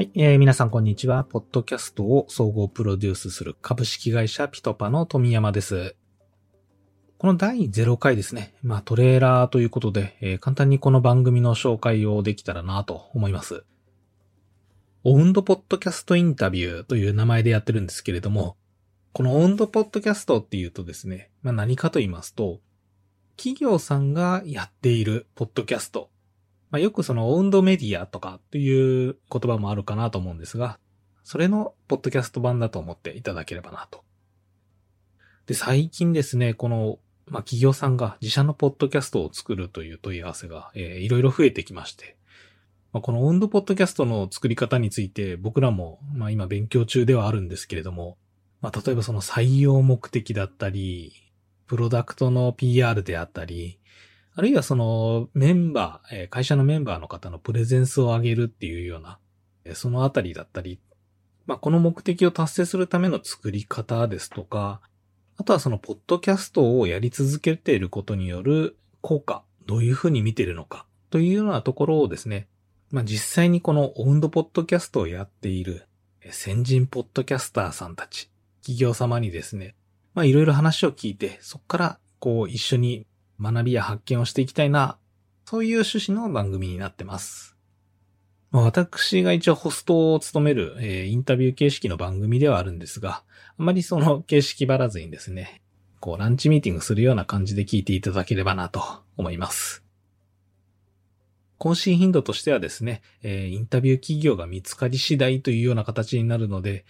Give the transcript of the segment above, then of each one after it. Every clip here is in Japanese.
はい、えー皆さんこんにちは。ポッドキャストを総合プロデュースする株式会社ピトパの富山です。この第0回ですね。まあトレーラーということで、えー簡単にこの番組の紹介をできたらなと思います。オウンドポッドキャストインタビューという名前でやってるんですけれども、このオウンドポッドキャストっていうとですね、まあ何かと言いますと、企業さんがやっているポッドキャストまあ、よくそのオウンドメディアとかっていう言葉もあるかなと思うんですが、それのポッドキャスト版だと思っていただければなと。で、最近ですね、この、まあ、企業さんが自社のポッドキャストを作るという問い合わせが、えーいろいろ増えてきまして、まあ、このオウンドポッドキャストの作り方について僕らも、まあ、今勉強中ではあるんですけれども、まあ、例えばその採用目的だったり、プロダクトの PR であったり、あるいはそのメンバー、会社のメンバーの方のプレゼンスを上げるっていうような、そのあたりだったり、まあ、この目的を達成するための作り方ですとか、あとはそのポッドキャストをやり続けていることによる効果、どういうふうに見ているのかというようなところをですね、まあ、実際にこのオウンドポッドキャストをやっている先人ポッドキャスターさんたち、企業様にですね、まいろいろ話を聞いて、そこからこう一緒に学びや発見をしていきたいな、そういう趣旨の番組になってます。私が一応ホストを務める、えーインタビュー形式の番組ではあるんですが、あまりその形式ばらずにですね、こうランチミーティングするような感じで聞いていただければなと思います。更新頻度としてはですね、えーインタビュー企業が見つかり次第というような形になるので、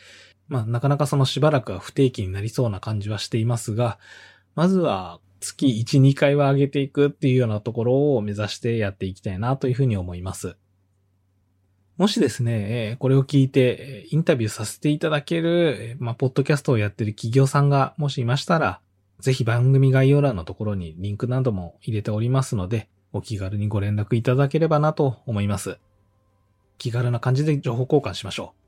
まあなかなかそのしばらくは不定期になりそうな感じはしていますが、まずは月1、2回は上げていくっていうようなところを目指してやっていきたいなというふうに思います。もしですね、これを聞いてインタビューさせていただける、まあ、ポッドキャストをやってる企業さんがもしいましたら、ぜひ番組概要欄のところにリンクなども入れておりますので、お気軽にご連絡いただければなと思います。気軽な感じで情報交換しましょう。